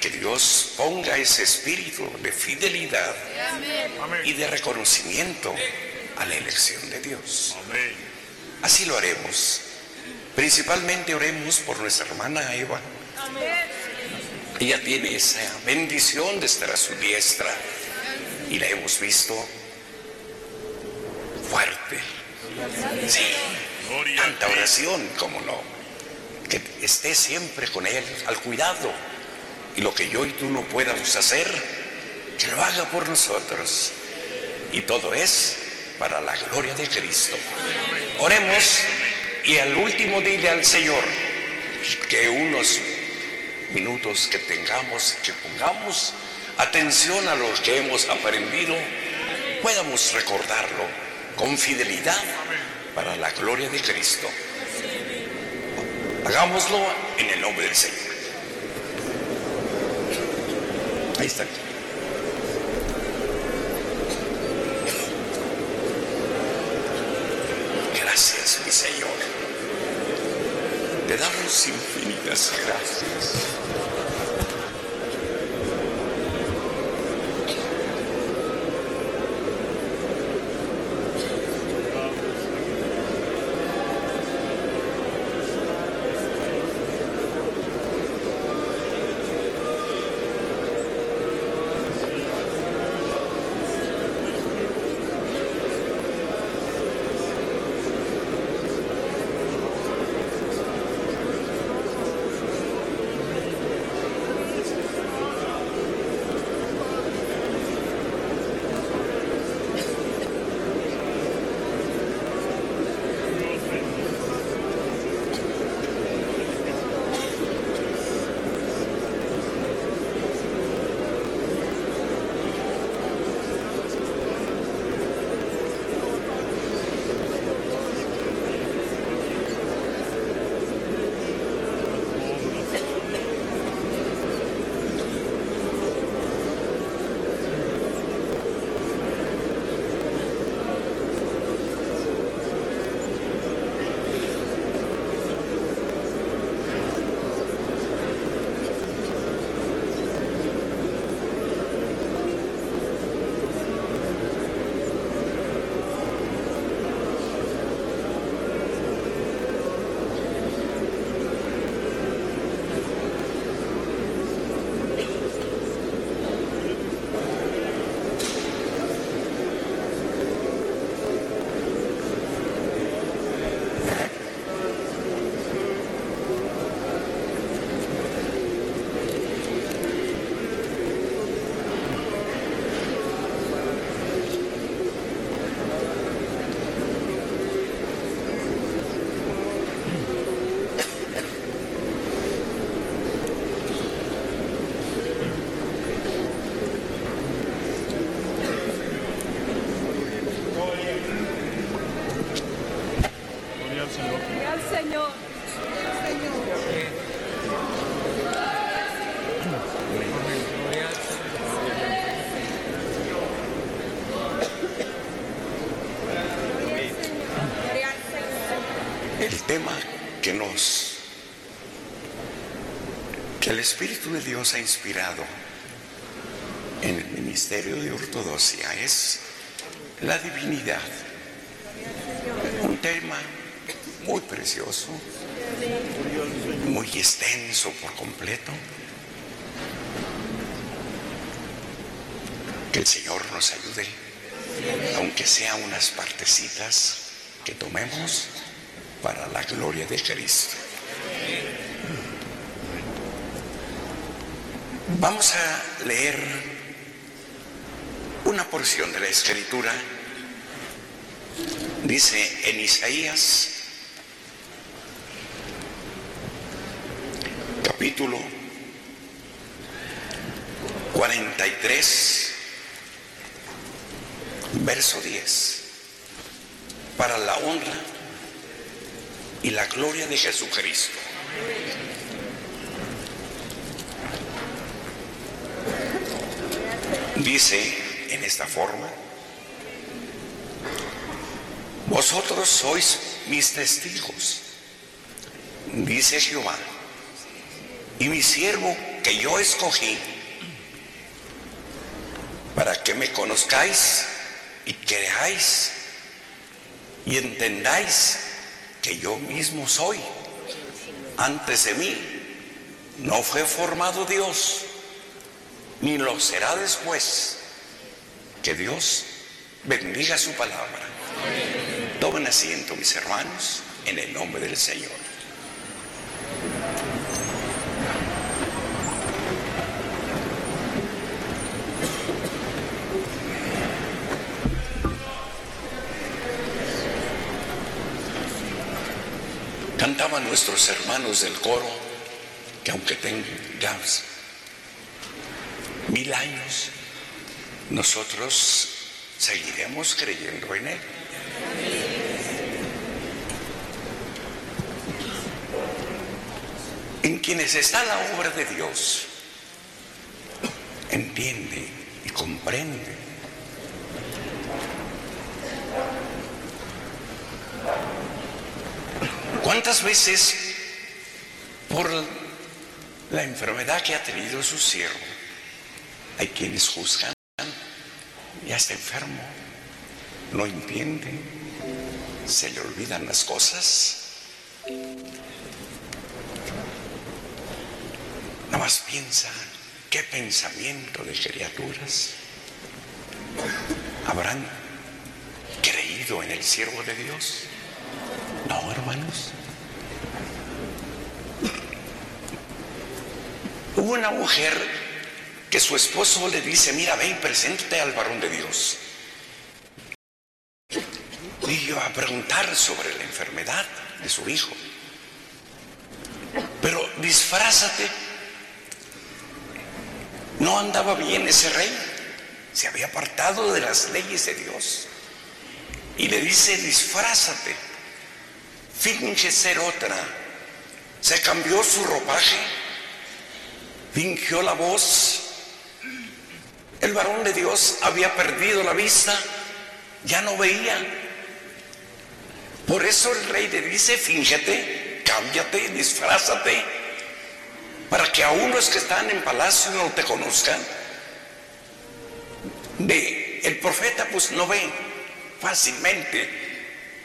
Que Dios ponga ese espíritu de fidelidad y de reconocimiento a la elección de Dios. Así lo haremos. Principalmente oremos por nuestra hermana Eva. Ella tiene esa bendición de estar a su diestra y la hemos visto fuerte. Sí, tanta oración, como no. Que esté siempre con Él, al cuidado. Y lo que yo y tú no podamos hacer, que lo haga por nosotros. Y todo es para la gloria de Cristo. Oremos y al último dile al Señor que unos minutos que tengamos, que pongamos atención a lo que hemos aprendido, podamos recordarlo con fidelidad para la gloria de Cristo. Hagámoslo en el nombre del Señor. Ahí está. Gracias, mi Señor. Te damos infinitas gracias. Tema que nos, que el Espíritu de Dios ha inspirado en el ministerio de ortodoxia es la divinidad. Un tema muy precioso, muy extenso por completo. Que el Señor nos ayude, aunque sea unas partecitas que tomemos la gloria de Cristo. Vamos a leer una porción de la escritura. Dice en Isaías capítulo 43, verso 10, para la honra y la gloria de Jesucristo. Dice en esta forma, vosotros sois mis testigos, dice Jehová, y mi siervo que yo escogí, para que me conozcáis y creáis y entendáis que yo mismo soy. Antes de mí no fue formado Dios, ni lo será después. Que Dios bendiga su palabra. Tomen asiento, mis hermanos, en el nombre del Señor. Cantaban nuestros hermanos del coro que aunque tengamos mil años, nosotros seguiremos creyendo en Él. En quienes está la obra de Dios, entiende y comprende. ¿Cuántas veces por la enfermedad que ha tenido su siervo hay quienes juzgan? Ya está enfermo, no entiende, se le olvidan las cosas. Nada más piensa, ¿qué pensamiento de criaturas habrán creído en el siervo de Dios? No, hermanos. Hubo una mujer que su esposo le dice, mira, ven, preséntate al varón de Dios. Y yo a preguntar sobre la enfermedad de su hijo. Pero disfrázate. No andaba bien ese rey. Se había apartado de las leyes de Dios. Y le dice, disfrázate. Finge ser otra. Se cambió su ropaje. Fingió la voz. El varón de Dios había perdido la vista. Ya no veía. Por eso el rey le dice, fíngete, cámbiate, disfrázate, para que aún los que están en palacio no te conozcan. De el profeta pues no ve fácilmente,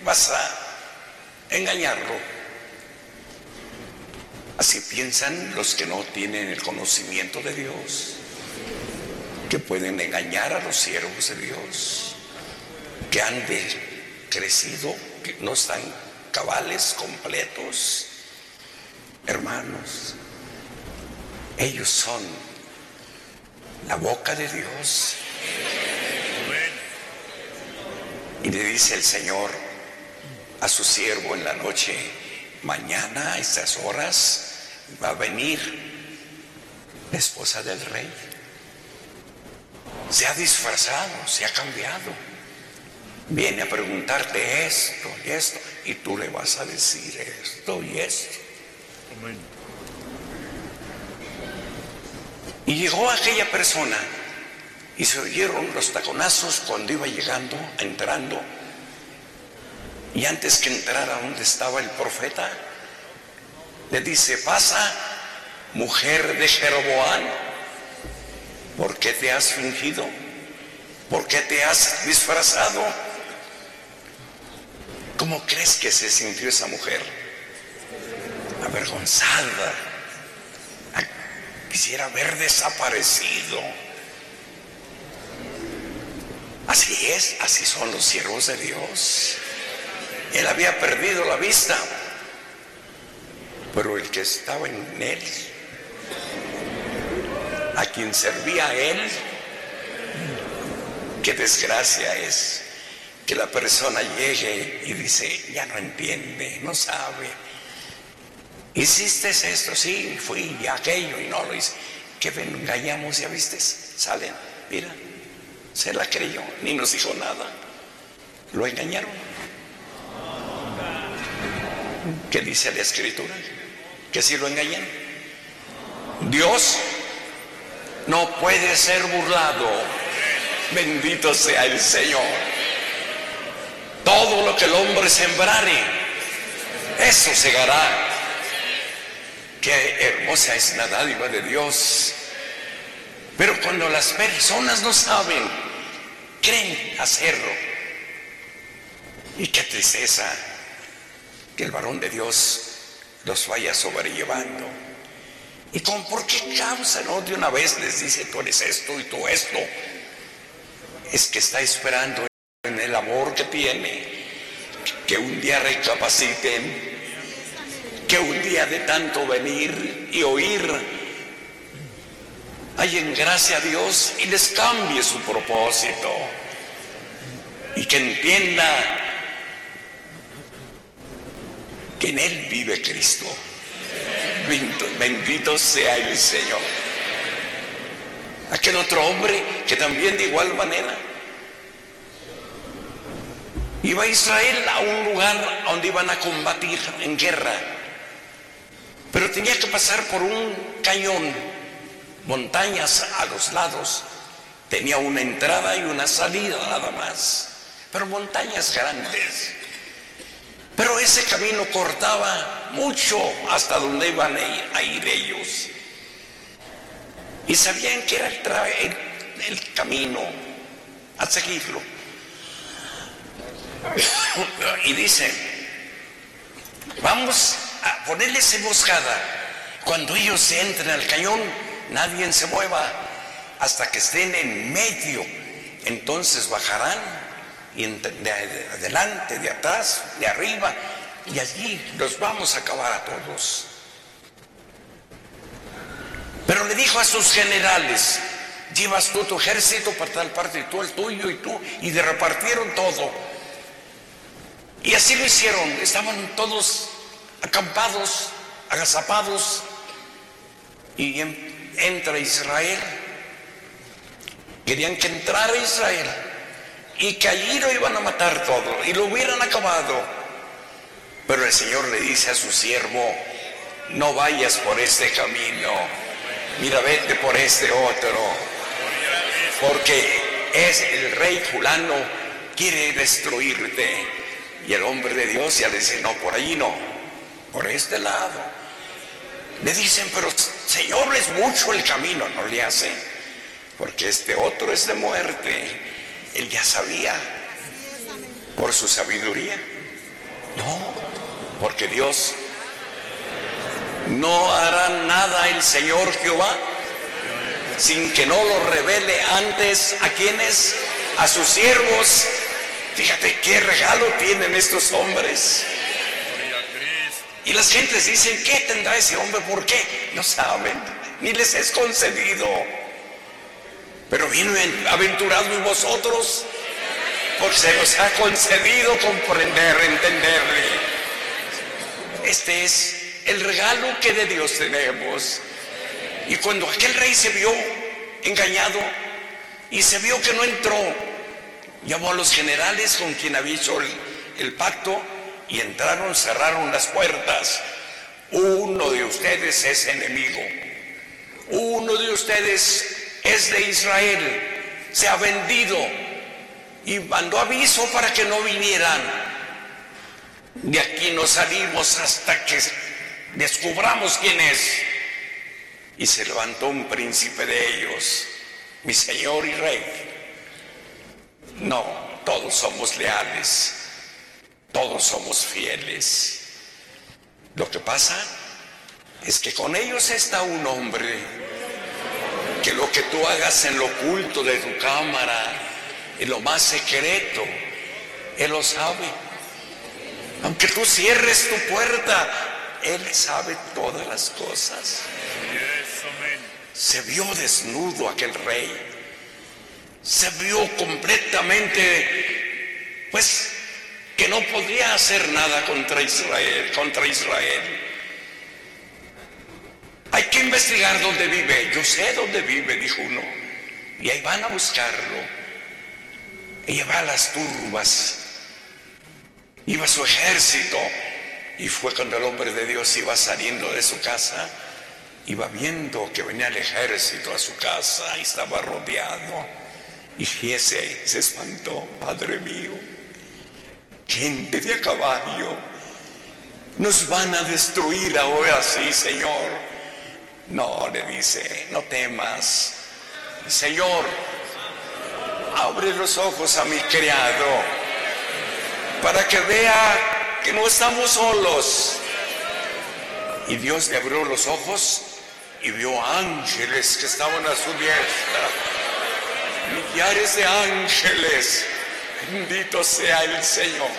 vas a engañarlo. Así piensan los que no tienen el conocimiento de Dios, que pueden engañar a los siervos de Dios, que han crecido, que no están cabales, completos. Hermanos, ellos son la boca de Dios. Y le dice el Señor a su siervo en la noche, mañana a estas horas va a venir la esposa del rey. Se ha disfrazado, se ha cambiado viene a preguntarte esto y esto, y tú le vas a decir esto y esto. Y llegó aquella persona y se oyeron los taconazos cuando iba llegando, entrando, y antes que entrara donde estaba el profeta, le dice, pasa, mujer de Jeroboam, ¿por qué te has fingido? ¿Por qué te has disfrazado? ¿Cómo crees que se sintió esa mujer? Avergonzada. Quisiera haber desaparecido. Así es, así son los siervos de Dios. Él había perdido la vista, pero el que estaba en él, a quien servía él, qué desgracia es que la persona llegue y dice, ya no entiende, no sabe. ¿Hiciste esto? Sí, fui y aquello y no lo hice. Que engañamos, ya viste, salen, mira, se la creyó, ni nos dijo nada. Lo engañaron. ¿Qué dice la escritura? que si lo engañan. Dios no puede ser burlado. Bendito sea el Señor. Todo lo que el hombre sembrare, eso segará. Qué hermosa es la dádiva de Dios. Pero cuando las personas no saben, creen hacerlo. Y qué tristeza que el varón de Dios los vaya sobrellevando. ¿Y con por qué causa? No, de una vez les dice, tú eres esto y tú esto. Es que está esperando en el amor que tiene, que un día recapaciten, que un día de tanto venir y oír, en gracia a Dios y les cambie su propósito. Y que entienda que en Él vive Cristo. Bendito, sea el Señor. Aquel otro hombre que también de igual manera iba a Israel a un lugar donde iban a combatir en guerra, pero tenía que pasar por un cañón, montañas a los lados, tenía una entrada y una salida nada más, pero montañas grandes. Pero ese camino cortaba mucho hasta donde iban a ir, ellos. Y sabían que era el, el camino a seguirlo. Y dice, vamos a ponerles emboscada. Cuando ellos entren al cañón, nadie se mueva hasta que estén en medio. Entonces bajarán y de adelante, de atrás, de arriba, y allí los vamos a acabar a todos. Pero le dijo a sus generales, llevas tú tu ejército para tal parte, y tú el tuyo y tú, y de repartieron todo. Y así lo hicieron, estaban todos acampados, agazapados, y entra Israel. Querían que entrara Israel y que allí lo iban a matar todo y lo hubieran acabado. Pero el Señor le dice a su siervo, no vayas por este camino, mira, vete por este otro, porque es el rey fulano, quiere destruirte. Y el hombre de Dios ya le dice, no, por allí no, por este lado. Le dicen, pero Señor, es mucho el camino, no le hace, porque este otro es de muerte. Él ya sabía por su sabiduría. No, porque Dios no hará nada el Señor Jehová sin que no lo revele antes a quienes, a sus siervos. Fíjate qué regalo tienen estos hombres. Y las gentes dicen, ¿qué tendrá ese hombre? ¿Por qué? No saben, ni les es concedido. Pero vino aventurado en vosotros, porque se nos ha concedido comprender, entenderle. Este es el regalo que de Dios tenemos. Y cuando aquel rey se vio engañado y se vio que no entró, llamó a los generales con quien había hecho el, el pacto y entraron, cerraron las puertas. Uno de ustedes es enemigo. Uno de ustedes es de Israel, se ha vendido y mandó aviso para que no vinieran. De aquí no salimos hasta que descubramos quién es. Y se levantó un príncipe de ellos, mi Señor y Rey. No, todos somos leales, todos somos fieles. Lo que pasa es que con ellos está un hombre que lo que tú hagas en lo oculto de tu cámara, en lo más secreto, Él lo sabe. Aunque tú cierres tu puerta, Él sabe todas las cosas. Se vio desnudo aquel rey. Se vio completamente, pues, que no podía hacer nada contra Israel, contra Israel. Hay que investigar dónde vive. Yo sé dónde vive, dijo uno. Y ahí van a buscarlo. Y va a las turbas. Iba su ejército. Y fue cuando el hombre de Dios iba saliendo de su casa, iba viendo que venía el ejército a su casa y estaba rodeado. Y Giese se espantó, Padre mío, gente de caballo, nos van a destruir ahora sí, Señor. No, le dice, no temas, Señor, abre los ojos a mi criado para que vea que no estamos solos. Y Dios le abrió los ojos y vio ángeles que estaban a su diestra. Millares de ángeles. Bendito sea el Señor.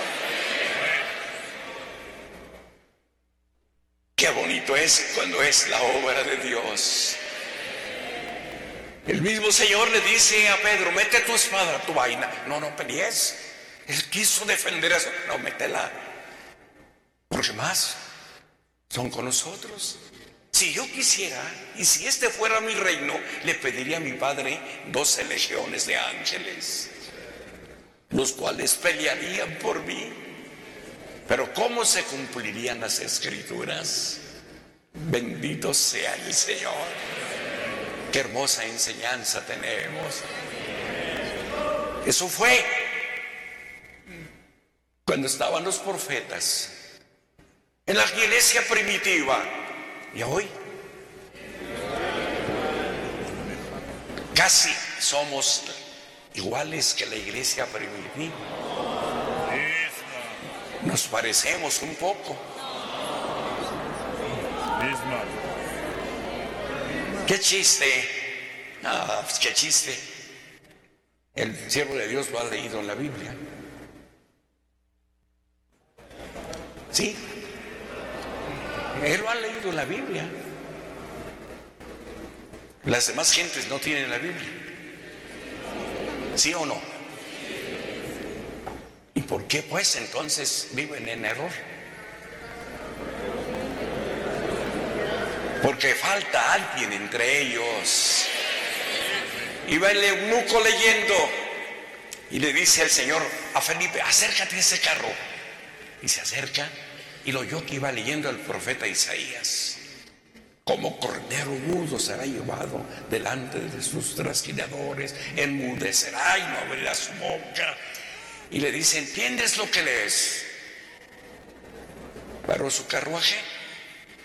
Qué es cuando es la obra de Dios. El mismo Señor le dice a Pedro, mete tu espada, tu vaina. No, no pelees. Él quiso defender eso. No, métela. Porque más son con nosotros. Si yo quisiera, y si este fuera mi reino, le pediría a mi Padre doce legiones de ángeles, los cuales pelearían por mí. Pero ¿cómo se cumplirían las escrituras? Bendito sea el Señor. Qué hermosa enseñanza tenemos. Eso fue cuando estaban los profetas en la iglesia primitiva. Y hoy casi somos iguales que la iglesia primitiva. Nos parecemos un poco. Qué chiste. Ah, pues qué chiste. El siervo de Dios lo ha leído en la Biblia. Sí. Él lo ha leído en la Biblia. Las demás gentes no tienen la Biblia. ¿Sí o no? ¿Y por qué pues entonces viven en error? Porque falta alguien entre ellos. Iba el eunuco leyendo y le dice al Señor a Felipe, acércate a ese carro. Y se acerca y lo oyó que iba leyendo el profeta Isaías. Como cordero mudo será llevado delante de sus trasquiladores, enmudecerá y no abrirá su boca. Y le dice, ¿entiendes lo que lees? Pero su carruaje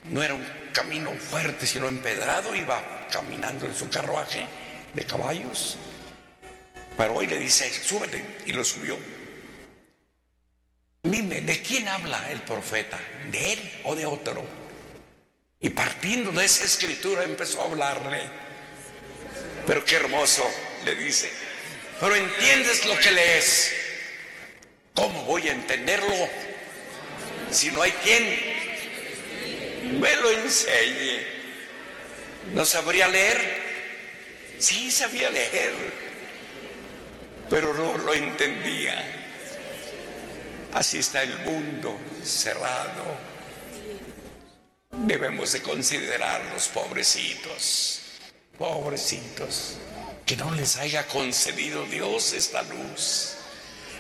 no era un camino fuerte, sino empedrado, iba caminando en su carruaje de caballos. Pero hoy le dice, súbete, y lo subió. Dime, ¿de quién habla el profeta? ¿De él o de otro? Y partiendo de esa escritura empezó a hablarle. Pero qué hermoso, le dice. Pero entiendes lo que lees. ¿Cómo voy a entenderlo si no hay quien me lo enseñe. ¿No sabría leer? Sí, sabía leer, pero no lo entendía. Así está el mundo cerrado. Debemos de considerar los pobrecitos, pobrecitos, que no les haya concedido Dios esta luz.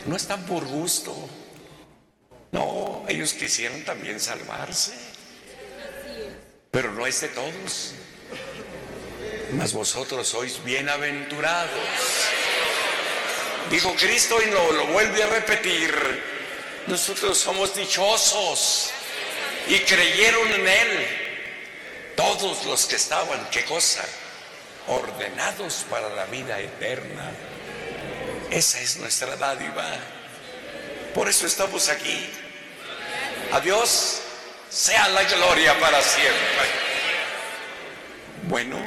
No están por gusto. No, ellos quisieron también salvarse pero no es de todos. Mas vosotros sois bienaventurados. Dijo Cristo y no lo vuelve a repetir. Nosotros somos dichosos y creyeron en Él. Todos los que estaban, ¿qué cosa? Ordenados para la vida eterna. Esa es nuestra dádiva. Por eso estamos aquí. Adiós sea la gloria para siempre. Bueno,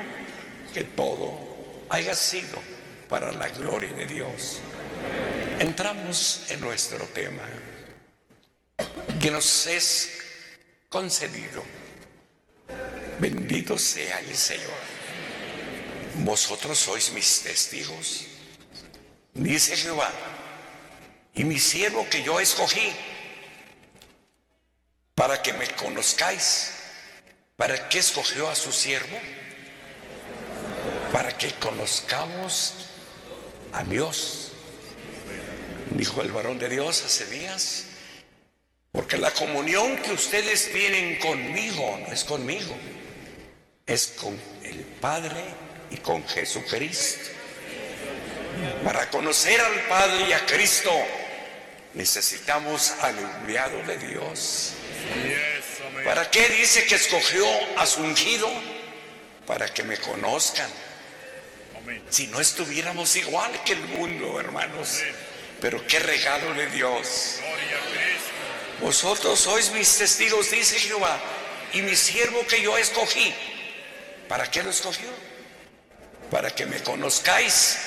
que todo haya sido para la gloria de Dios. Entramos en nuestro tema, que nos es concedido. Bendito sea el Señor. Vosotros sois mis testigos, dice Jehová, y mi siervo que yo escogí para que me conozcáis. ¿Para qué escogió a su siervo? Para que conozcamos a Dios. Dijo el varón de Dios hace días. Porque la comunión que ustedes tienen conmigo no es conmigo, es con el Padre y con Jesucristo. Para conocer al Padre y a Cristo necesitamos al enviado de Dios. ¿Para qué dice que escogió a su ungido? Para que me conozcan. Si no estuviéramos igual que el mundo, hermanos. Pero qué regalo de Dios. Vosotros sois mis testigos, dice Jehová, y mi siervo que yo escogí. ¿Para qué lo escogió? Para que me conozcáis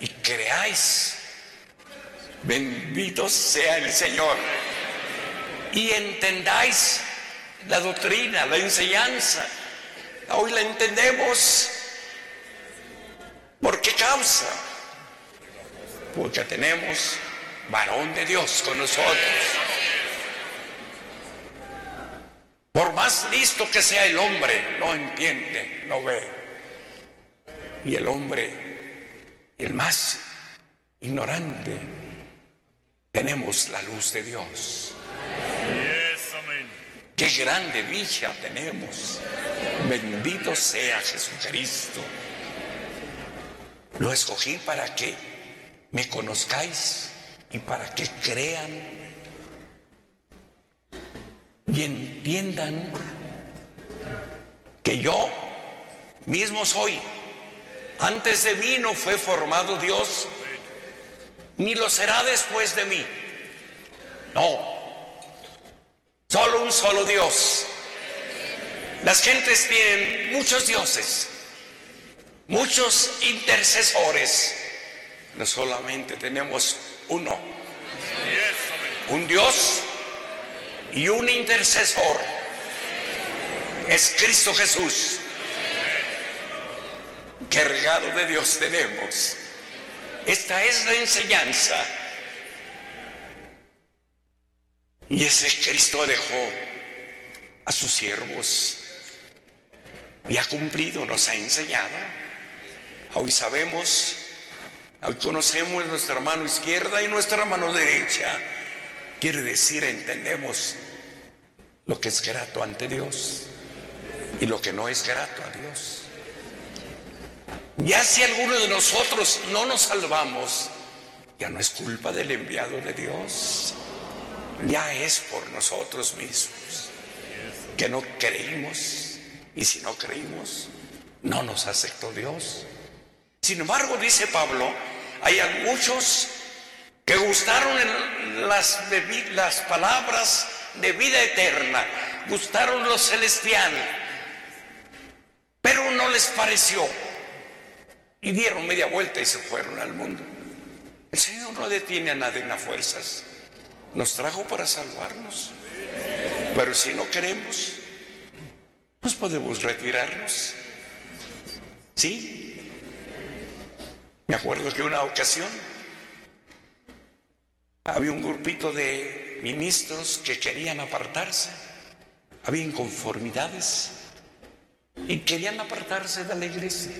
y creáis. Bendito sea el Señor. Y entendáis la doctrina, la enseñanza. Hoy la entendemos. ¿Por qué causa? Porque tenemos varón de Dios con nosotros. Por más listo que sea el hombre, no entiende, no ve. Y el hombre, el más ignorante, tenemos la luz de Dios. Qué grande dicha tenemos. Bendito sea Jesucristo. Lo escogí para que me conozcáis y para que crean y entiendan que yo mismo soy. Antes de mí no fue formado Dios, ni lo será después de mí. No, solo un solo Dios. Las gentes tienen muchos dioses, muchos intercesores. No solamente tenemos uno, un Dios y un intercesor. Es Cristo Jesús. Qué regalo de Dios tenemos. Esta es la enseñanza. Y ese Cristo dejó a sus siervos y ha cumplido, nos ha enseñado. Hoy sabemos, hoy conocemos nuestra mano izquierda y nuestra mano derecha. Quiere decir, entendemos lo que es grato ante Dios y lo que no es grato a Dios. Ya si alguno de nosotros no nos salvamos, ya no es culpa del enviado de Dios, ya es por nosotros mismos, que no creímos, y si no creímos, no nos aceptó Dios. Sin embargo, dice Pablo, hay muchos que gustaron las, las palabras de vida eterna, gustaron lo celestial, pero no les pareció y dieron media vuelta y se fueron al mundo. El Señor no detiene a nadie en las fuerzas. Nos trajo para salvarnos. Pero si no queremos, pues podemos retirarnos. ¿Sí? Me acuerdo que una ocasión había un grupito de ministros que querían apartarse. Había inconformidades y querían apartarse de la iglesia.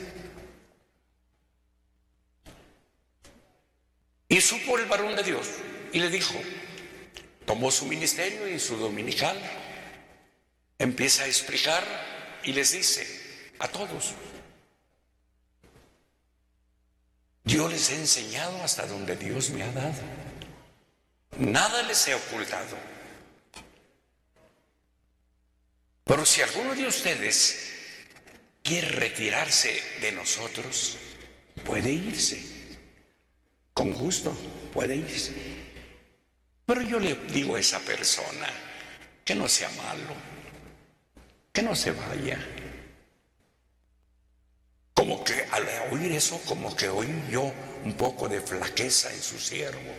Y supo el varón de Dios y le dijo, tomó su ministerio y su dominical, empieza a explicar y les dice a todos, yo les he enseñado hasta donde Dios me ha dado. Nada les he ocultado. Pero si alguno de ustedes quiere retirarse de nosotros, puede irse. Con gusto, puede irse. Pero yo le digo a esa persona que no sea malo, que no se vaya. Como que al oír eso, como que oí yo un poco de flaqueza en su siervo,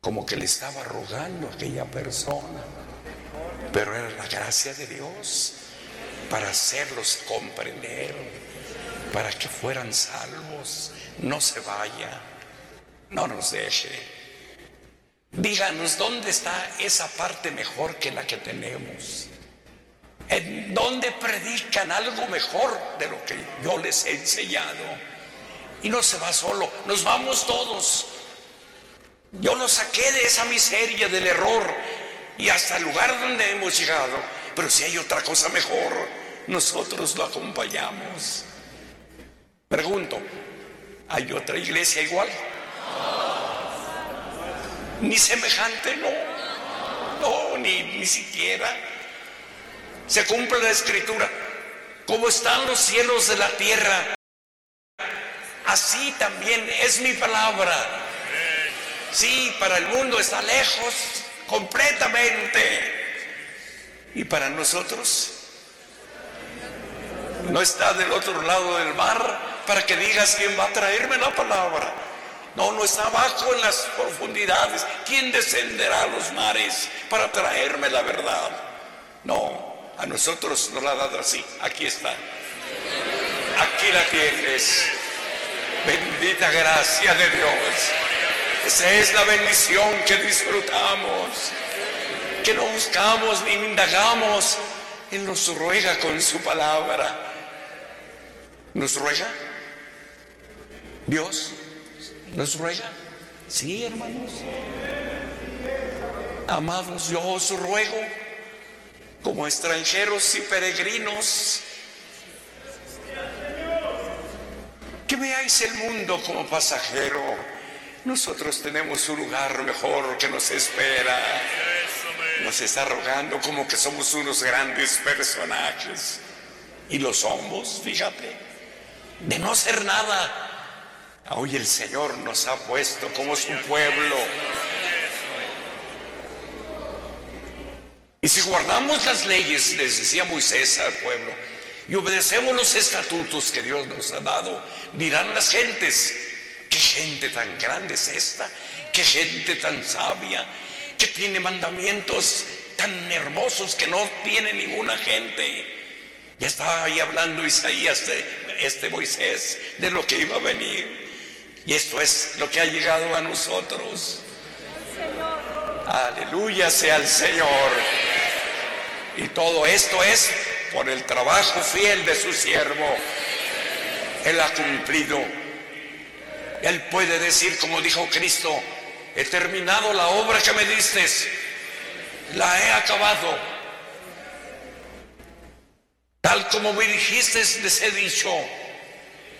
como que le estaba rogando a aquella persona. Pero era la gracia de Dios para hacerlos comprender, para que fueran salvos, no se vaya no nos deje. Díganos dónde está esa parte mejor que la que tenemos. ¿En dónde predican algo mejor de lo que yo les he enseñado? Y no se va solo, nos vamos todos. Yo lo saqué de esa miseria, del error, y hasta el lugar donde hemos llegado. Pero si hay otra cosa mejor, nosotros lo acompañamos. Pregunto, ¿hay otra iglesia igual? Ni semejante, no. No, ni, ni siquiera. Se cumple la escritura. Como están los cielos de la tierra, así también es mi palabra. Sí, para el mundo está lejos completamente. Y para nosotros no está del otro lado del mar para que digas quién va a traerme la palabra. No, no está abajo en las profundidades. ¿Quién descenderá a los mares para traerme la verdad? No, a nosotros nos la ha dado así. Aquí está. Aquí la tienes. Bendita gracia de Dios. Esa es la bendición que disfrutamos. Que no buscamos ni indagamos. Él nos ruega con su palabra. ¿Nos ruega? ¿Dios nos ruega? Sí, hermanos. Amados, yo os ruego, como extranjeros y peregrinos, que veáis el mundo como pasajero. Nosotros tenemos un lugar mejor que nos espera. Nos está rogando como que somos unos grandes personajes. Y lo somos, fíjate. De no ser nada. Hoy el Señor nos ha puesto como su pueblo. Y si guardamos las leyes, les decía Moisés al pueblo, y obedecemos los estatutos que Dios nos ha dado, dirán las gentes, qué gente tan grande es esta, qué gente tan sabia, que tiene mandamientos tan hermosos que no tiene ninguna gente. Ya estaba ahí hablando Isaías, de este Moisés, de lo que iba a venir. Y esto es lo que ha llegado a nosotros. Aleluya sea el Señor. Y todo esto es por el trabajo fiel de su siervo. Él ha cumplido. Él puede decir, como dijo Cristo, he terminado la obra que me diste, la he acabado. Tal como me dijiste, les he dicho.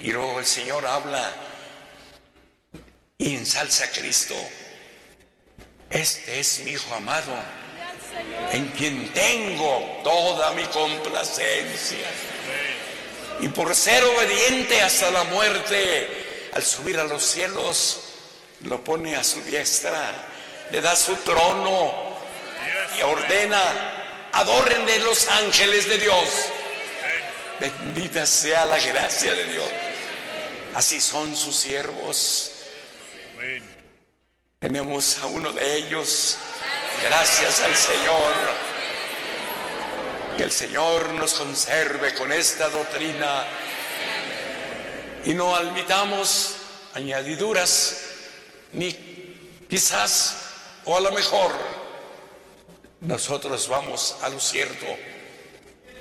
Y luego el Señor habla y ensalza a Cristo. Este es mi Hijo amado en quien tengo toda mi complacencia. Y por ser obediente hasta la muerte, al subir a los cielos, lo pone a su diestra, le da su trono y ordena, adórenle los ángeles de Dios. Bendita sea la gracia de Dios. Así son sus siervos. Tenemos a uno de ellos Gracias al Señor. Que el Señor nos conserve con esta doctrina y no admitamos añadiduras ni quizás o a lo mejor nosotros vamos a lo cierto.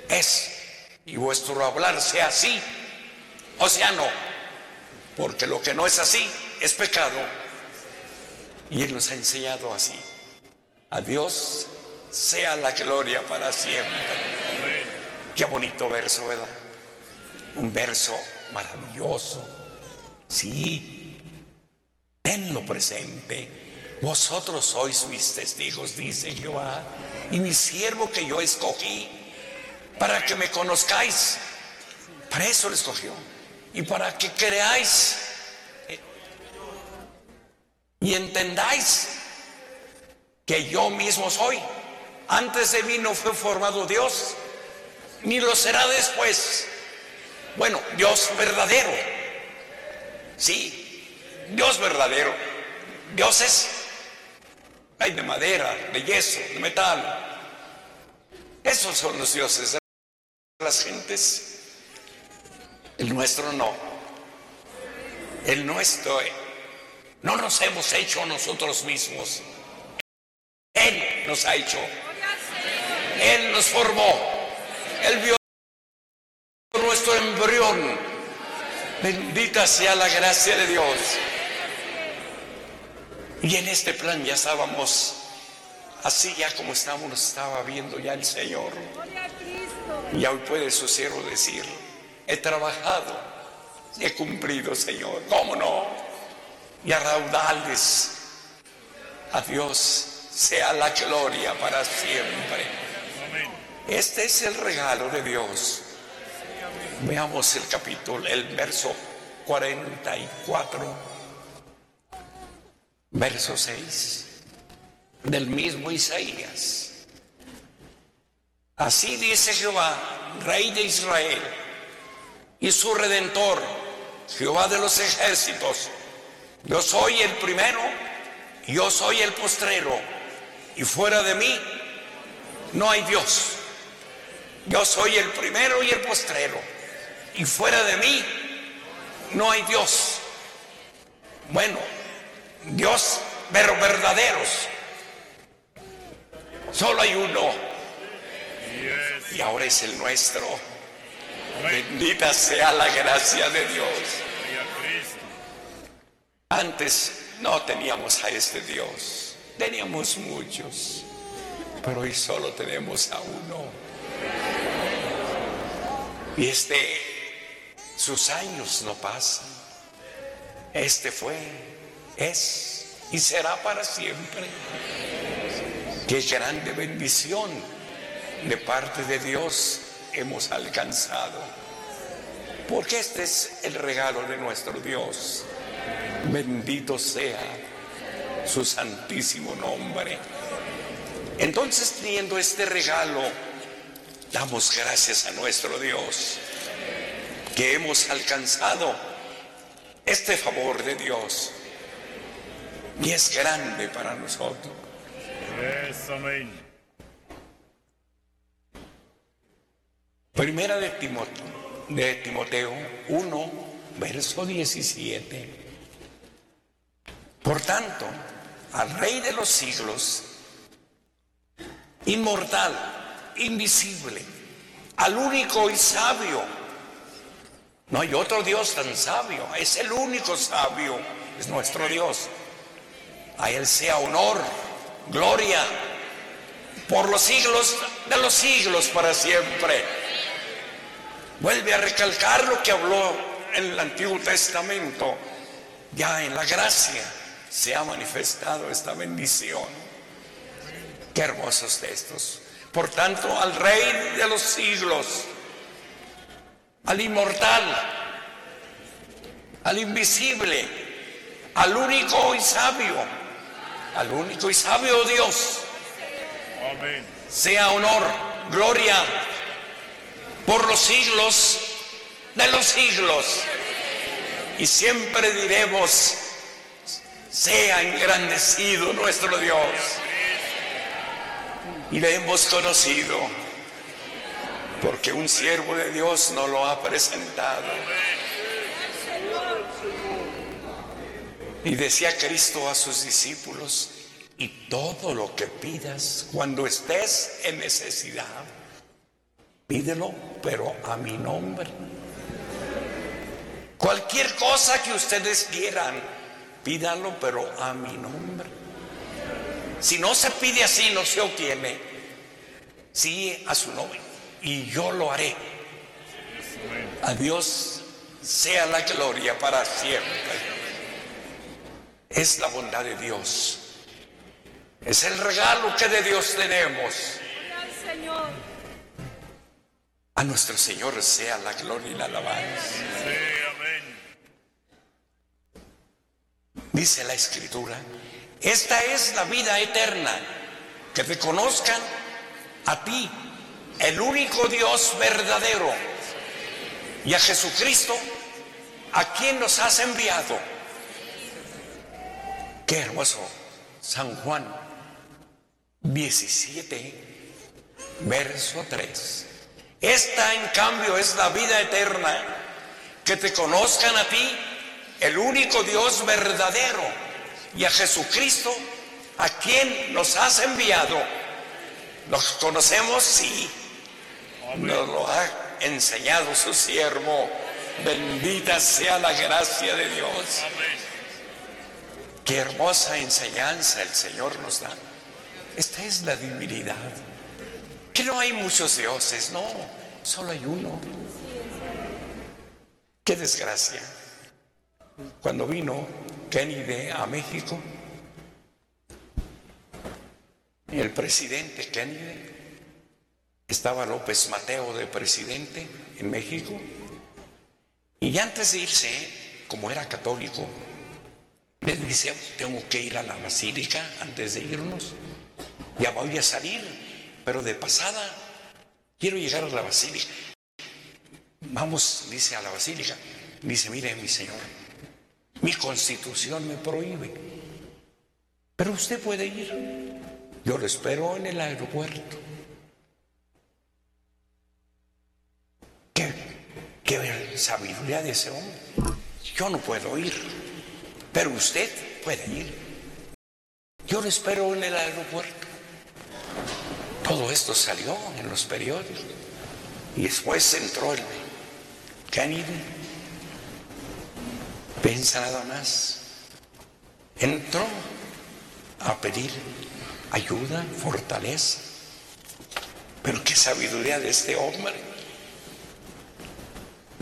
Es y vuestro hablar sea así o sea no, porque lo que no es así es pecado y Él nos ha enseñado así. A Dios sea la gloria para siempre. Qué bonito verso, ¿verdad? Un verso maravilloso. Sí, tenlo presente. Vosotros sois mis testigos, dice Jehová, y mi siervo que yo escogí, para que me conozcáis. Para eso lo escogió. Y para que creáis y entendáis que yo mismo soy. Antes de mí no fue formado Dios, ni lo será después. Bueno, Dios verdadero. Sí, Dios verdadero. Dios es, hay de madera, de yeso, de metal. Esos son los dioses de las gentes. El nuestro no. El nuestro no nos hemos hecho nosotros mismos. Él nos ha hecho. Él nos formó. Él vio nuestro embrión. Bendita sea la gracia de Dios. Y en este plan ya estábamos así ya como estamos, nos estaba viendo ya el Señor. Y hoy puede su siervo decir, he trabajado, he cumplido, Señor, ¿cómo no? Y a raudales, a Dios sea la gloria para siempre. Este es el regalo de Dios. Veamos el capítulo, el verso 44, verso 6 del mismo Isaías. Así dice Jehová, Rey de Israel, y su Redentor, Jehová de los ejércitos. Yo soy el primero, yo soy el postrero, y fuera de mí no hay Dios. Yo soy el primero y el postrero, y fuera de mí no hay Dios. Bueno, Dios, pero verdaderos Solo hay uno. Y ahora es el nuestro. Bendita sea la gracia de Dios. Antes no teníamos a este Dios. Teníamos muchos. Pero hoy solo tenemos a uno. Y este, sus años no pasan. Este fue, es y será para siempre. Qué grande bendición de parte de Dios hemos alcanzado. Porque este es el regalo de nuestro Dios. Bendito sea su santísimo nombre. Entonces, teniendo este regalo, damos gracias a nuestro Dios que hemos alcanzado este favor de Dios. Y es grande para nosotros. Primera de Timoteo, de Timoteo 1, verso 17. Por tanto, al Rey de los siglos, inmortal, invisible, al único y sabio. No hay otro Dios tan sabio, es el único sabio, es nuestro Dios. A Él sea honor gloria por los siglos de los siglos para siempre. Vuelve a recalcar lo que habló en el Antiguo Testamento. Ya en la gracia se ha manifestado esta bendición. Qué hermosos textos. Por tanto, al Rey de los siglos, al inmortal, al invisible, al único y sabio, al único y sabio Dios. Sea honor, gloria por los siglos de los siglos. Y siempre diremos, sea engrandecido nuestro Dios. Y le hemos conocido, porque un siervo de Dios no lo ha presentado. Y decía Cristo a sus discípulos, y todo lo que pidas cuando estés en necesidad, pídelo, pero a mi nombre. Cualquier cosa que ustedes quieran, pídalo, pero a mi nombre. Si no se pide así, no se obtiene. Sí, a su nombre. Y yo lo haré. A Dios sea la gloria para siempre es la bondad de Dios. Es el regalo que de Dios tenemos. A nuestro Señor sea la gloria y la alabanza. Dice la Escritura, esta es la vida eterna, que te conozcan a ti, el único Dios verdadero, y a Jesucristo, a quien nos has enviado Qué hermoso. San Juan 17, verso 3. Esta en cambio es la vida eterna, que te conozcan a ti, el único Dios verdadero, y a Jesucristo, a quien nos has enviado. ¿Los conocemos? Sí. Nos lo ha enseñado su siervo. Bendita sea la gracia de Dios. Qué hermosa enseñanza el Señor nos da. esta es la divinidad. Que no hay muchos dioses, no, solo hay uno. Qué desgracia. Cuando vino Kennedy a México, el presidente Kennedy, estaba López Mateo de presidente en México, y antes de irse, como era católico, le dice, tengo que ir a la basílica antes de irnos, ya voy a salir, pero de pasada quiero llegar a la basílica. Vamos, dice, a la basílica. Dice, mire, mi señor, mi constitución me prohíbe, pero usted puede ir. Yo lo espero en el aeropuerto. ¿Qué, sabiduría de ese hombre? Yo no puedo ir, pero usted puede ir. Yo lo espero en el aeropuerto. Todo esto salió en los periódicos. Y después entró el Kennedy. Pensa nada más. Entró a pedir ayuda, fortaleza. Pero qué sabiduría de este hombre.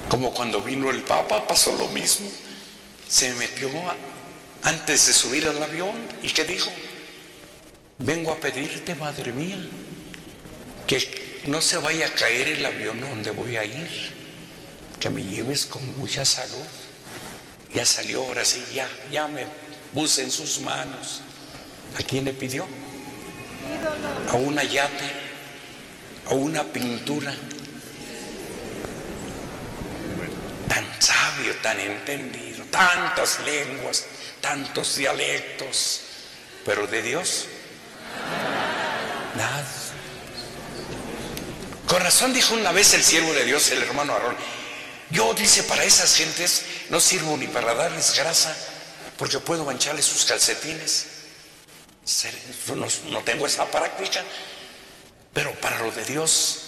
Como cuando vino el Papa pasó lo mismo. Se metió antes de subir al avión y que dijo, vengo a pedirte, madre mía, que no se vaya a caer el avión donde voy a ir, que me lleves con mucha salud. Ya salió, ahora sí, ya, ya me puse en sus manos. ¿A quién le pidió? A una yate, a una pintura. Tan sabio, tan entendido, tantas lenguas, tantos dialectos, pero de Dios, nada. Con razón dijo una vez el siervo de Dios, el hermano Aarón, yo dice, para esas gentes no sirvo ni para darles grasa, porque puedo mancharles sus calcetines. No, no tengo esa práctica, pero para lo de Dios,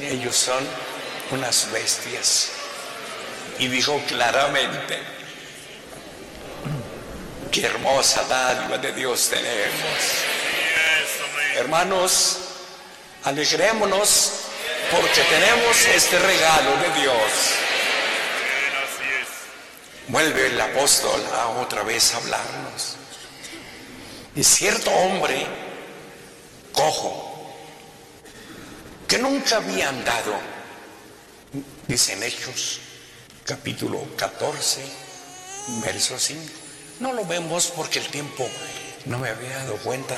ellos son unas bestias. Y dijo claramente, qué hermosa dádiva de Dios tenemos. Hermanos, alegrémonos porque tenemos este regalo de Dios. Vuelve el apóstol a otra vez a hablarnos. Y cierto hombre cojo que nunca había andado, dicen Hechos, capítulo 14, verso 5. No lo vemos porque el tiempo no me había dado cuenta,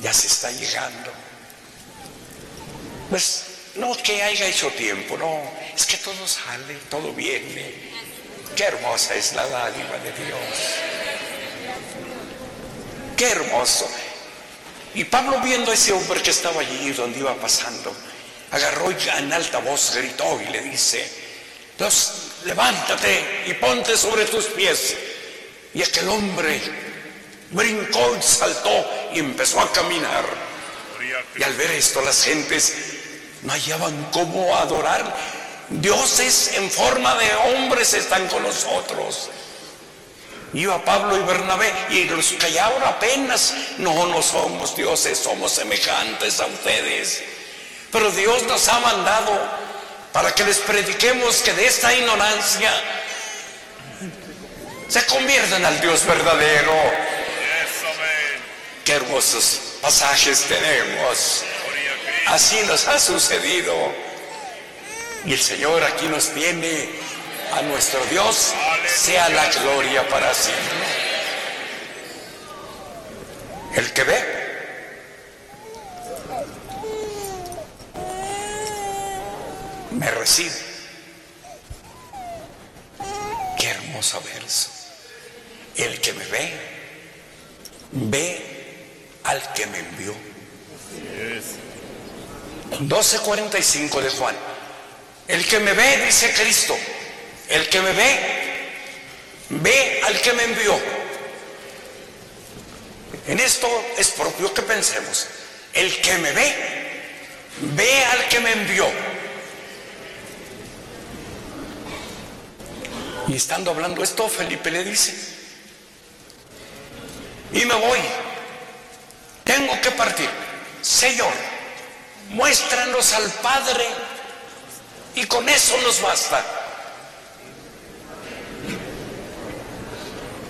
ya se está llegando. Pues no que haya hecho tiempo, no, es que todo sale, todo viene. Qué hermosa es la dádiva de Dios. Qué hermoso. Y Pablo viendo a ese hombre que estaba allí donde iba pasando, agarró y en alta voz gritó y le dice, Dios, levántate y ponte sobre tus pies. Y aquel hombre brincó y saltó y empezó a caminar. Y al ver esto las gentes no hallaban cómo adorar. Dioses en forma de hombres están con nosotros. Iba Pablo y Bernabé y los callaron apenas. No, no somos dioses, somos semejantes a ustedes. Pero Dios nos ha mandado para que les prediquemos que de esta ignorancia se conviertan al Dios verdadero. Qué hermosos pasajes tenemos. Así nos ha sucedido. Y el Señor aquí nos tiene a nuestro Dios, sea la gloria para siempre. El que ve, me recibe. Qué hermoso verso. El que me ve, ve al que me envió. 12.45 de Juan. El que me ve, dice Cristo, el que me ve, ve al que me envió. En esto es propio que pensemos. El que me ve, ve al que me envió. Y estando hablando esto, Felipe le dice, y me voy, tengo que partir. Señor, muéstranos al Padre y con eso nos basta.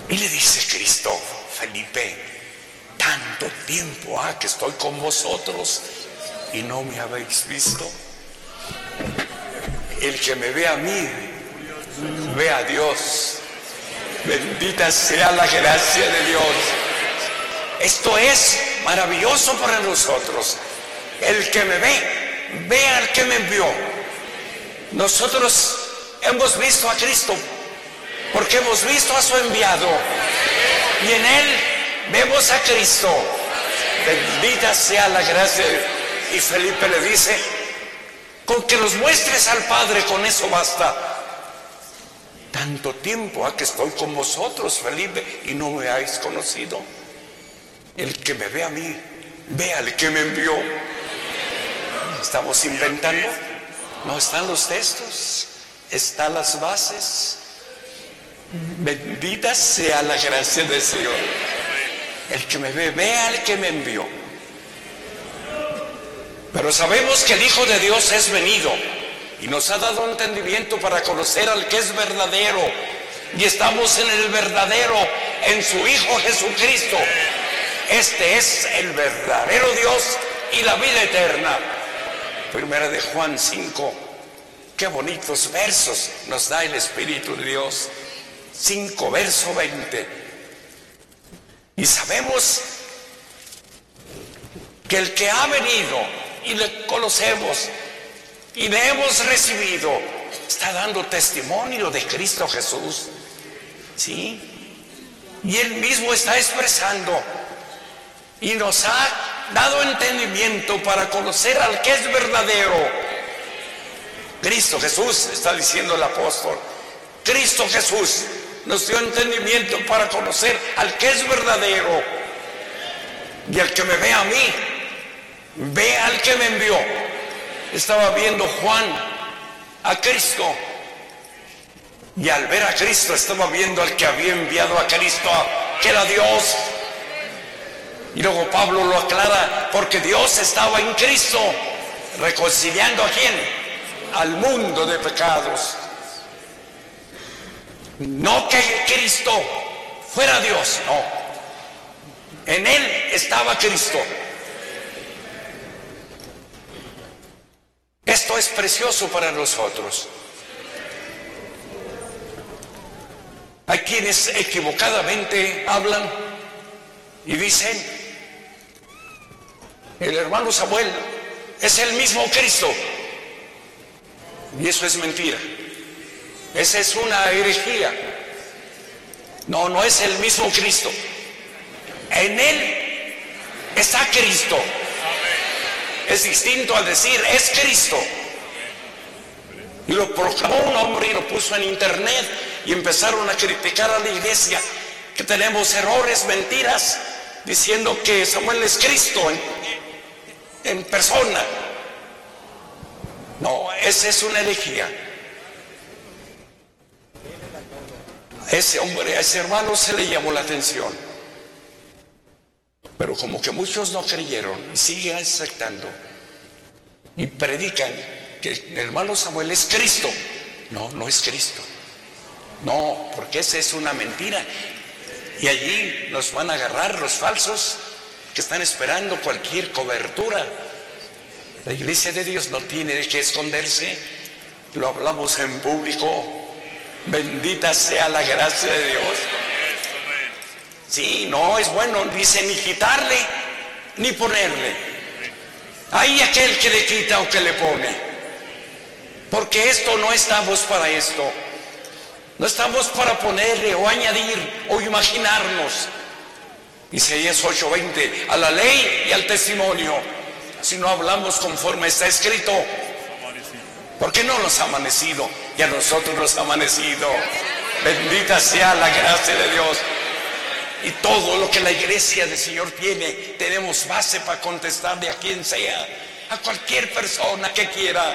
Y le dice Cristo, Felipe, tanto tiempo ha que estoy con vosotros y no me habéis visto. El que me ve a mí, ve a Dios. Bendita sea la gracia de Dios. Esto es maravilloso para nosotros. El que me ve, ve al que me envió. Nosotros hemos visto a Cristo porque hemos visto a su enviado y en él vemos a Cristo. Bendita sea la gracia. Y Felipe le dice, con que nos muestres al Padre, con eso basta. Tanto tiempo ha que estoy con vosotros, Felipe, y no me habéis conocido. El que me ve a mí, ve al que me envió. Estamos inventando. No están los textos, están las bases. Bendita sea la gracia del Señor. El que me ve, ve al que me envió. Pero sabemos que el Hijo de Dios es venido y nos ha dado entendimiento para conocer al que es verdadero. Y estamos en el verdadero, en su Hijo Jesucristo. Este es el verdadero Dios y la vida eterna. Primera de Juan 5. Qué bonitos versos nos da el Espíritu de Dios. 5, verso 20. Y sabemos que el que ha venido y le conocemos y le hemos recibido, está dando testimonio de Cristo Jesús. ¿Sí? Y él mismo está expresando y nos ha dado entendimiento para conocer al que es verdadero. Cristo Jesús, está diciendo el apóstol. Cristo Jesús nos dio entendimiento para conocer al que es verdadero. Y al que me ve a mí, Ve al que me envió. Estaba viendo Juan a Cristo. Y al ver a Cristo estaba viendo al que había enviado a Cristo, que era Dios. Y luego Pablo lo aclara, porque Dios estaba en Cristo, reconciliando a quién? Al mundo de pecados. No que Cristo fuera Dios, no. En Él estaba Cristo. Esto es precioso para nosotros. Hay quienes equivocadamente hablan y dicen, el hermano Samuel es el mismo Cristo. Y eso es mentira. Esa es una herejía. No, no es el mismo Cristo. En él está Cristo es distinto al decir es Cristo. Y lo proclamó un hombre y lo puso en internet y empezaron a criticar a la iglesia que tenemos errores, mentiras, diciendo que Samuel es Cristo en, persona. No, esa es una herejía. Ese hombre, a ese hermano se le llamó la atención. Pero como que muchos no creyeron siguen aceptando y predican que el hermano Samuel es Cristo. No, no es Cristo. No, porque esa es una mentira. Y allí nos van a agarrar los falsos que están esperando cualquier cobertura. La iglesia de Dios no tiene que esconderse. Lo hablamos en público. Bendita sea la gracia de Dios. Sí, no es bueno, dice, ni quitarle ni ponerle. Hay aquel que le quita o que le pone. Porque esto no estamos para esto. No estamos para ponerle o añadir o imaginarnos. Isaías 8:20, a la ley y al testimonio. Si no hablamos conforme está escrito, ¿por qué no nos ha amanecido? Y a nosotros nos ha amanecido. Bendita sea la gracia de Dios. Y todo lo que la iglesia del Señor tiene, tenemos base para contestarle a quien sea, a cualquier persona que quiera.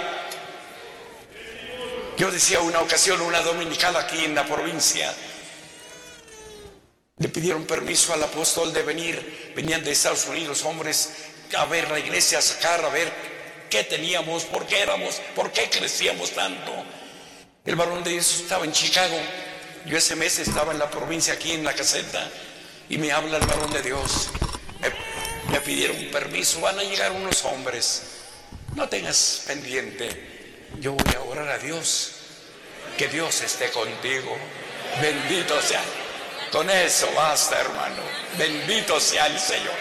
Yo decía una ocasión, una dominicana aquí en la provincia, Le pidieron permiso al apóstol de venir, venían de Estados Unidos hombres a ver la iglesia, a sacar, a ver qué teníamos, por qué éramos, por qué crecíamos tanto. El varón de Dios estaba en Chicago, yo ese mes estaba en la provincia aquí en la caseta y me habla el varón de Dios. Me, me pidieron permiso, van a llegar unos hombres. No tengas pendiente, yo voy a orar a Dios, que Dios esté contigo. Bendito sea. Con eso basta, hermano. Bendito sea el Señor.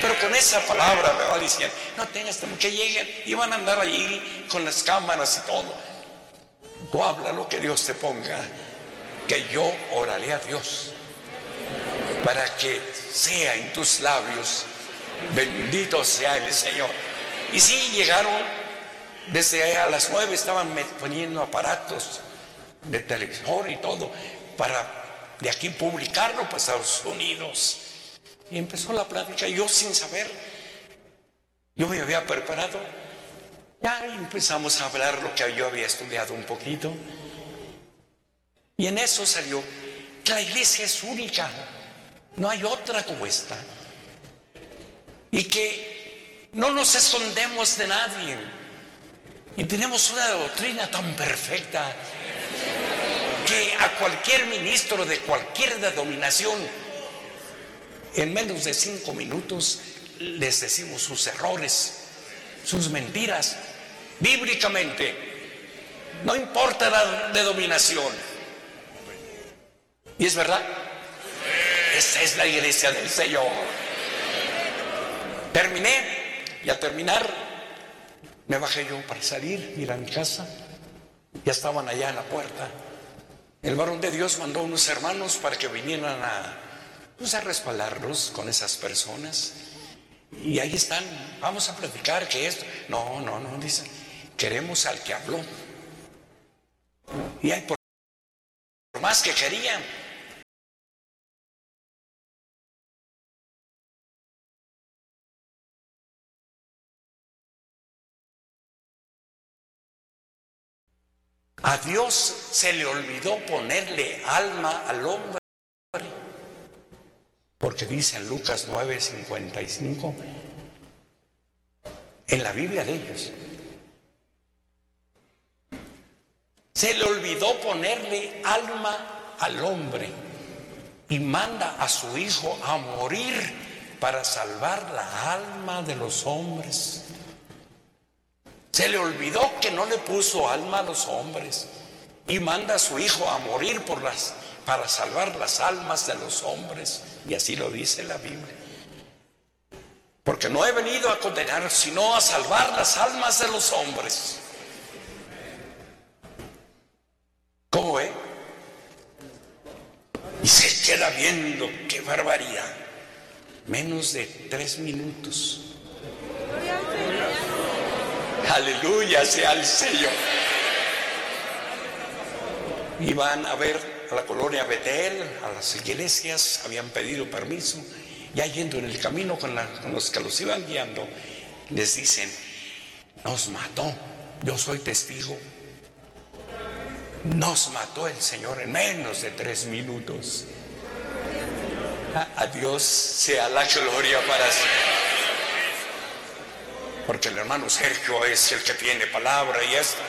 Pero con esa palabra me va diciendo, no tengas temor, que lleguen y van a andar allí con las cámaras y todo. Tú habla lo que Dios te ponga, que yo oraré a Dios para que sea en tus labios, bendito sea el Señor. Y sí, llegaron, desde a las nueve estaban poniendo aparatos de televisor y todo, para de aquí publicarlo para Estados Unidos. Y empezó la plática, yo sin saber, yo me había preparado, ya empezamos a hablar lo que yo había estudiado un poquito. Y en eso salió que la iglesia es única, no hay otra como esta. Y que no nos escondemos de nadie. Y tenemos una doctrina tan perfecta que a cualquier ministro de cualquier denominación, en menos de cinco minutos les decimos sus errores, sus mentiras, bíblicamente. No importa la denominación. ¿Y es verdad? Esa es la iglesia del Señor. Terminé y al terminar me bajé yo para salir, ir a mi casa. Ya estaban allá en la puerta. El varón de Dios mandó unos hermanos para que vinieran a, pues, a respaldarlos con esas personas. Y ahí están, vamos a platicar que esto. No, no, no, dicen, queremos al que habló. Y hay por más que querían. A Dios se le olvidó ponerle alma al hombre. Porque dice en Lucas 9:55, en la Biblia de ellos, se le olvidó ponerle alma al hombre y manda a su hijo a morir para salvar la alma de los hombres. Se le olvidó que no le puso alma a los hombres y manda a su hijo a morir para salvar las almas de los hombres. Y así lo dice la Biblia. Porque no he venido a condenar, sino a salvar las almas de los hombres. ¿Cómo ve? Y se queda viendo, qué barbaridad. Menos de tres minutos Aleluya sea el Señor. Iban a ver a la colonia Betel, a las iglesias, habían pedido permiso. Ya yendo en el camino con, los que los iban guiando, les dicen, nos mató, yo soy testigo. Nos mató el Señor en menos de tres minutos. A Dios sea la gloria para siempre porque el hermano Sergio es el que tiene palabra y esto.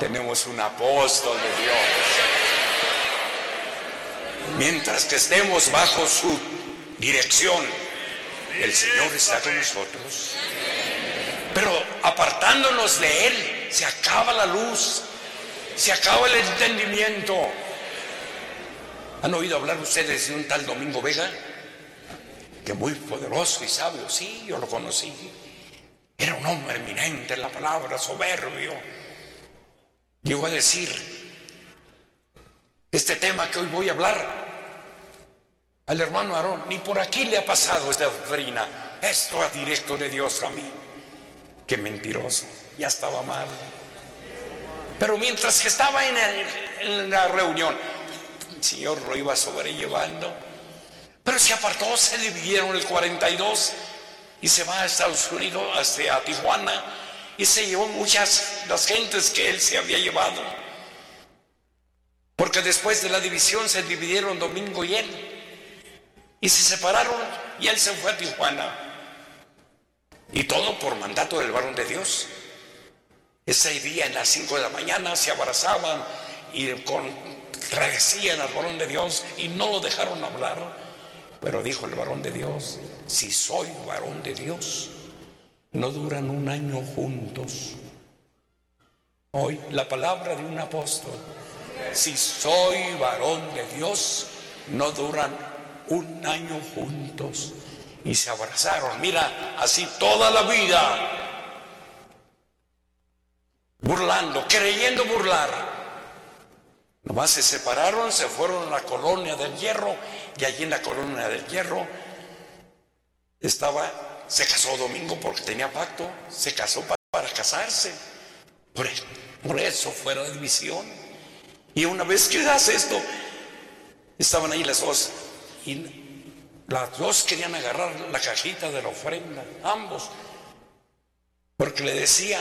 Tenemos un apóstol de Dios. Mientras que estemos bajo su dirección, el Señor está con nosotros. Pero apartándonos de Él, se acaba la luz, se acaba el entendimiento. ¿Han oído hablar ustedes de un tal Domingo Vega? Que muy poderoso y sabio, sí, yo lo conocí. Era un hombre eminente en la palabra, soberbio. Llegó a decir, este tema que hoy voy a hablar al hermano Aarón, ni por aquí le ha pasado esta doctrina. Esto a directo de Dios a mí. Qué mentiroso, ya estaba mal. Pero mientras que estaba en, en la reunión, el Señor lo iba sobrellevando. Pero se apartó, se dividieron el 42 y se va a Estados Unidos, hasta Tijuana, y se llevó muchas las gentes que él se había llevado. Porque después de la división se dividieron Domingo y él. Y se separaron y él se fue a Tijuana. Y todo por mandato del varón de Dios. Ese día en las 5 de la mañana se abrazaban y contradecían al varón de Dios y no lo dejaron hablar. Pero dijo el varón de Dios, si soy varón de Dios, no duran un año juntos. Hoy la palabra de un apóstol, si soy varón de Dios, no duran un año juntos. Y se abrazaron, mira, así toda la vida, burlando, creyendo burlar. Nomás se separaron, se fueron a la colonia del hierro y allí en la colonia del hierro estaba, se casó Domingo porque tenía pacto, se casó para, casarse. Por, por eso fue la división. Y una vez que hace esto, estaban ahí las dos y las dos querían agarrar la cajita de la ofrenda, ambos, porque le decía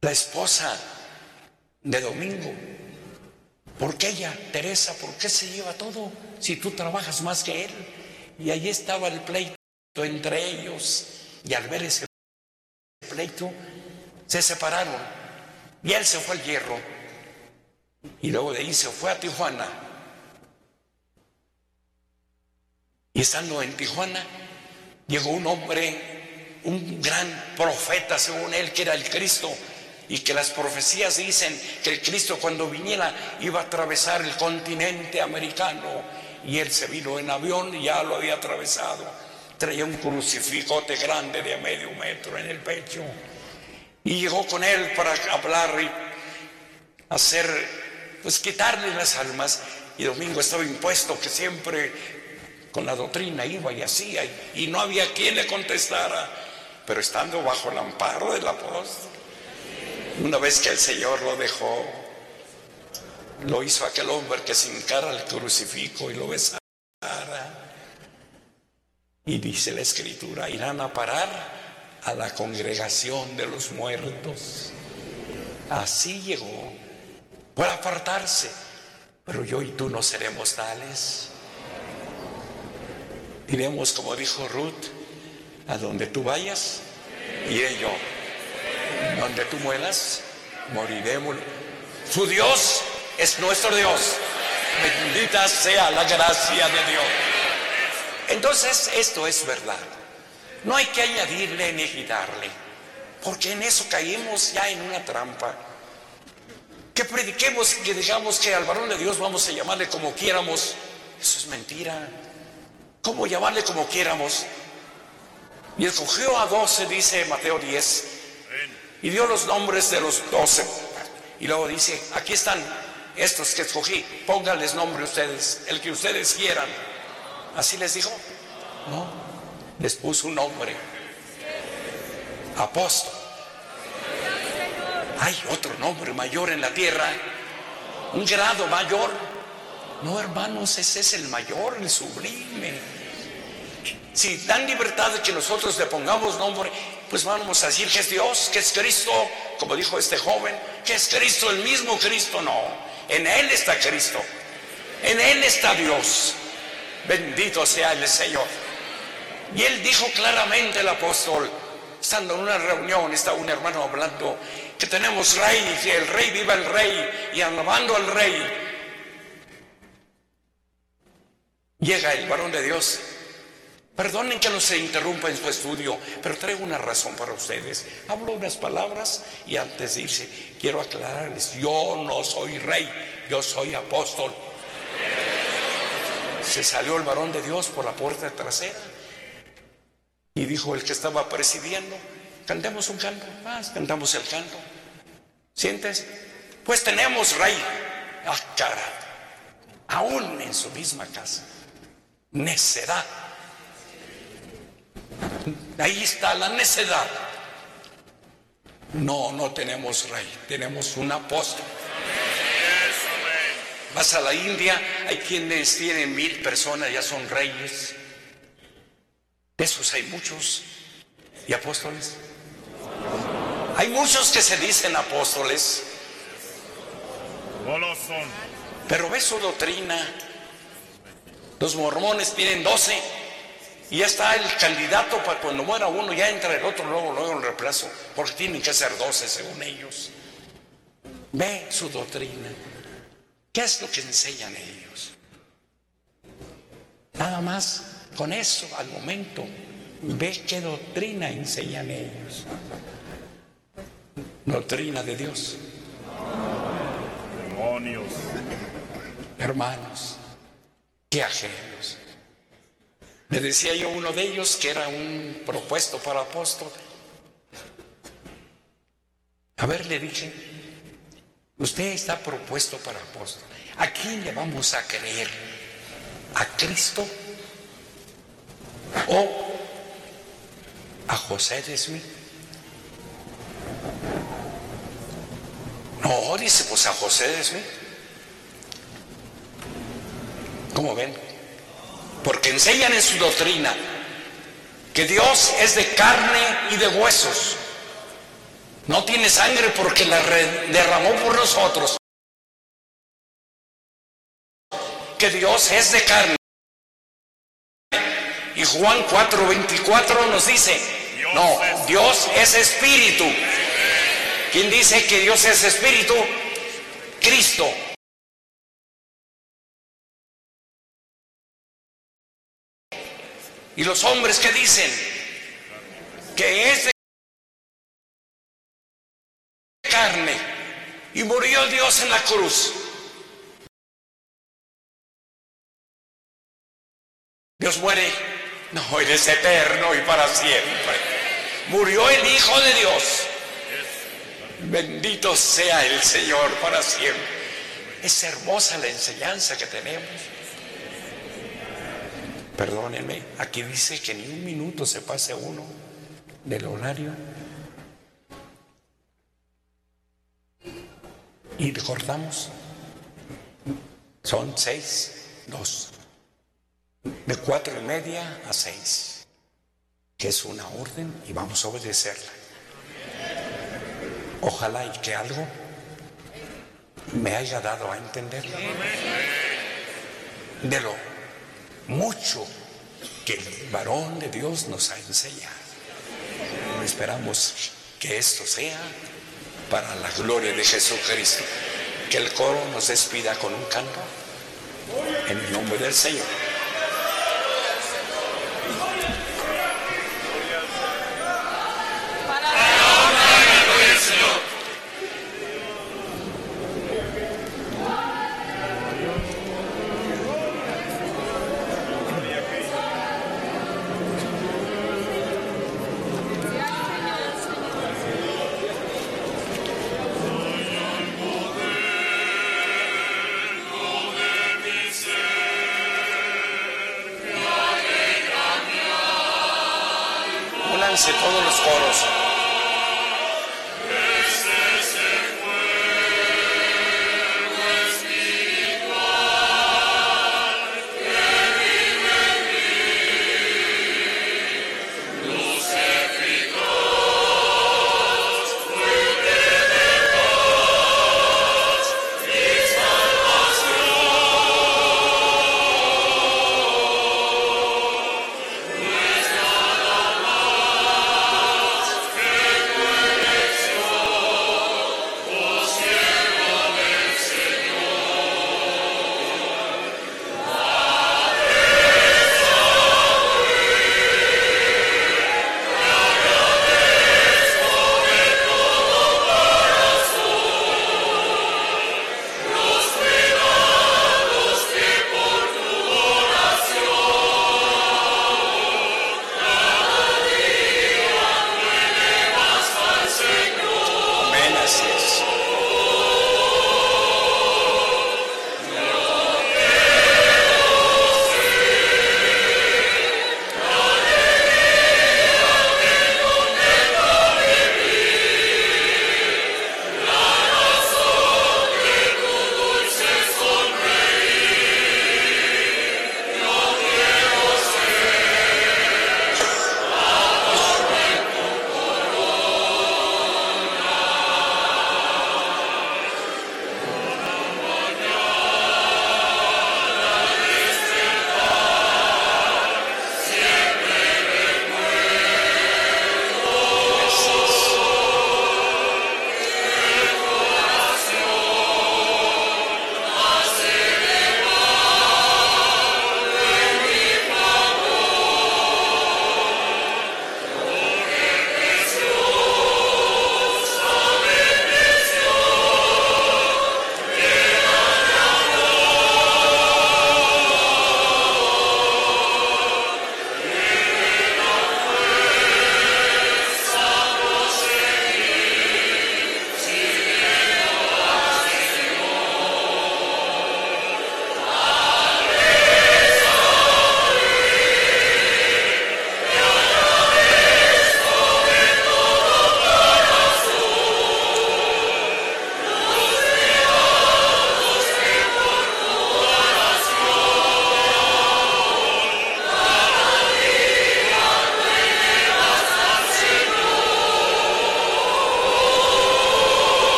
la esposa de Domingo, ¿por qué ella, Teresa, por qué se lleva todo si tú trabajas más que él? Y ahí estaba el pleito entre ellos. Y al ver ese pleito se separaron. Y él se fue al hierro. Y luego de ahí se fue a Tijuana. Y estando en Tijuana llegó un hombre, un gran profeta según él, que era el Cristo, y que las profecías dicen que el Cristo cuando viniera iba a atravesar el continente americano y él se vino en avión y ya lo había atravesado. Traía un crucifijote grande de medio metro en el pecho y llegó con él para hablar y hacer, pues quitarle las almas. Y Domingo estaba impuesto que siempre con la doctrina iba y hacía y no había quien le contestara, pero estando bajo el amparo del apóstol una vez que el Señor lo dejó, lo hizo aquel hombre que se encara al crucifijo y lo besara. Y dice la escritura, irán a parar a la congregación de los muertos. Así llegó, por apartarse. Pero yo y tú no seremos tales. Iremos, como dijo Ruth, a donde tú vayas, iré yo. Donde tú mueras, moriremos. Su Dios es nuestro Dios. Bendita sea la gracia de Dios. Entonces, esto es verdad. No hay que añadirle ni quitarle, porque en eso caímos ya en una trampa. Que prediquemos, que digamos que al varón de Dios vamos a llamarle como quieramos, eso es mentira. ¿Cómo llamarle como quieramos? Y escogió a doce, dice Mateo 10, y dio los nombres de los doce. Y luego dice, aquí están estos que escogí, pónganles nombre ustedes, el que ustedes quieran. Así les dijo. No, les puso un nombre. Apóstol. Hay otro nombre mayor en la tierra, un grado mayor. No, hermanos, ese es el mayor, el sublime. Si dan libertad de que nosotros le pongamos nombre, pues vamos a decir que es Dios, que es Cristo, como dijo este joven, que es Cristo, el mismo Cristo, no. En Él está Cristo, en Él está Dios. Bendito sea el Señor. Y Él dijo claramente el apóstol, estando en una reunión, estaba un hermano hablando, que tenemos rey, que el rey viva el rey, y alabando al rey. Llega el varón de Dios Perdonen que no se interrumpa en su estudio, pero traigo una razón para ustedes. Hablo unas palabras y antes de irse, quiero aclararles, yo no soy rey, yo soy apóstol. Se salió el varón de Dios por la puerta trasera y dijo el que estaba presidiendo, cantemos un canto, más, cantamos el canto. Siéntese, pues tenemos rey. Ah, cara, aún en su misma casa. Necedad Ahí está la necedad. No, no tenemos rey, tenemos un apóstol. Vas a la India, hay quienes tienen mil personas, ya son reyes. De esos hay muchos. ¿Y apóstoles? Hay muchos que se dicen apóstoles. Pero ve su doctrina. Los mormones tienen 12 y ya está el candidato para cuando muera uno, ya entra el otro, luego, luego el reemplazo, porque tienen que ser 12 según ellos. Ve su doctrina. ¿Qué es lo que enseñan ellos? Nada más con eso al momento. Ve qué doctrina enseñan ellos. Doctrina de Dios. Demonios. Hermanos, qué ajenos. Me decía yo uno de ellos que era un propuesto para apóstol. A ver, le dije, usted está propuesto para apóstol. ¿A quién le vamos a creer? ¿A Cristo o a José de Smith? No, dice, pues a José de Smith. ¿Cómo ven? Porque enseñan en su doctrina que Dios es de carne y de huesos. No tiene sangre porque la derramó por nosotros. Que Dios es de carne. Y Juan 4:24 nos dice, no, Dios es espíritu. ¿Quién dice que Dios es espíritu? Cristo. Y los hombres que dicen que es carne y murió Dios en la cruz. Dios muere, no, eres eterno y para siempre. Murió el Hijo de Dios. Bendito sea el Señor para siempre. Es hermosa la enseñanza que tenemos. Perdónenme, aquí dice que ni un minuto se pase uno del horario. Y cortamos. Son seis, dos. De cuatro y media a seis. Que es una orden y vamos a obedecerla. Ojalá y que algo me haya dado a entenderlo. De lo mucho que el varón de Dios nos ha enseñado. Esperamos que esto sea para la gloria de Jesucristo. Que el coro nos despida con un canto en el nombre del Señor.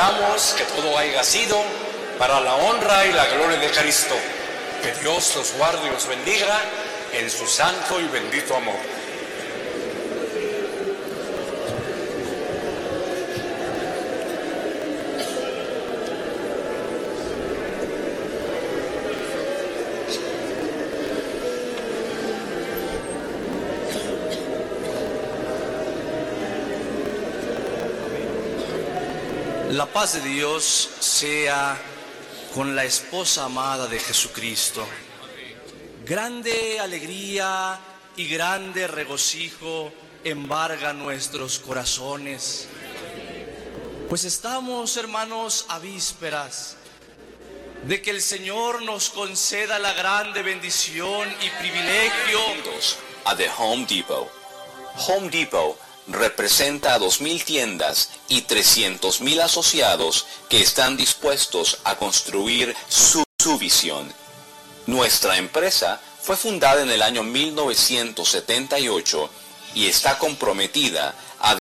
Que todo haya sido para la honra y la gloria de Cristo. Que Dios los guarde y los bendiga en su santo y bendito amor. Paz de Dios sea con la esposa amada de Jesucristo. Grande alegría y grande regocijo embarga nuestros corazones. Pues estamos, hermanos, a vísperas de que el Señor nos conceda la grande bendición y privilegio a The Home Depot. Home Depot representa a 2.000 tiendas y 300.000 asociados que están dispuestos a construir su, su visión. Nuestra empresa fue fundada en el año 1978 y está comprometida a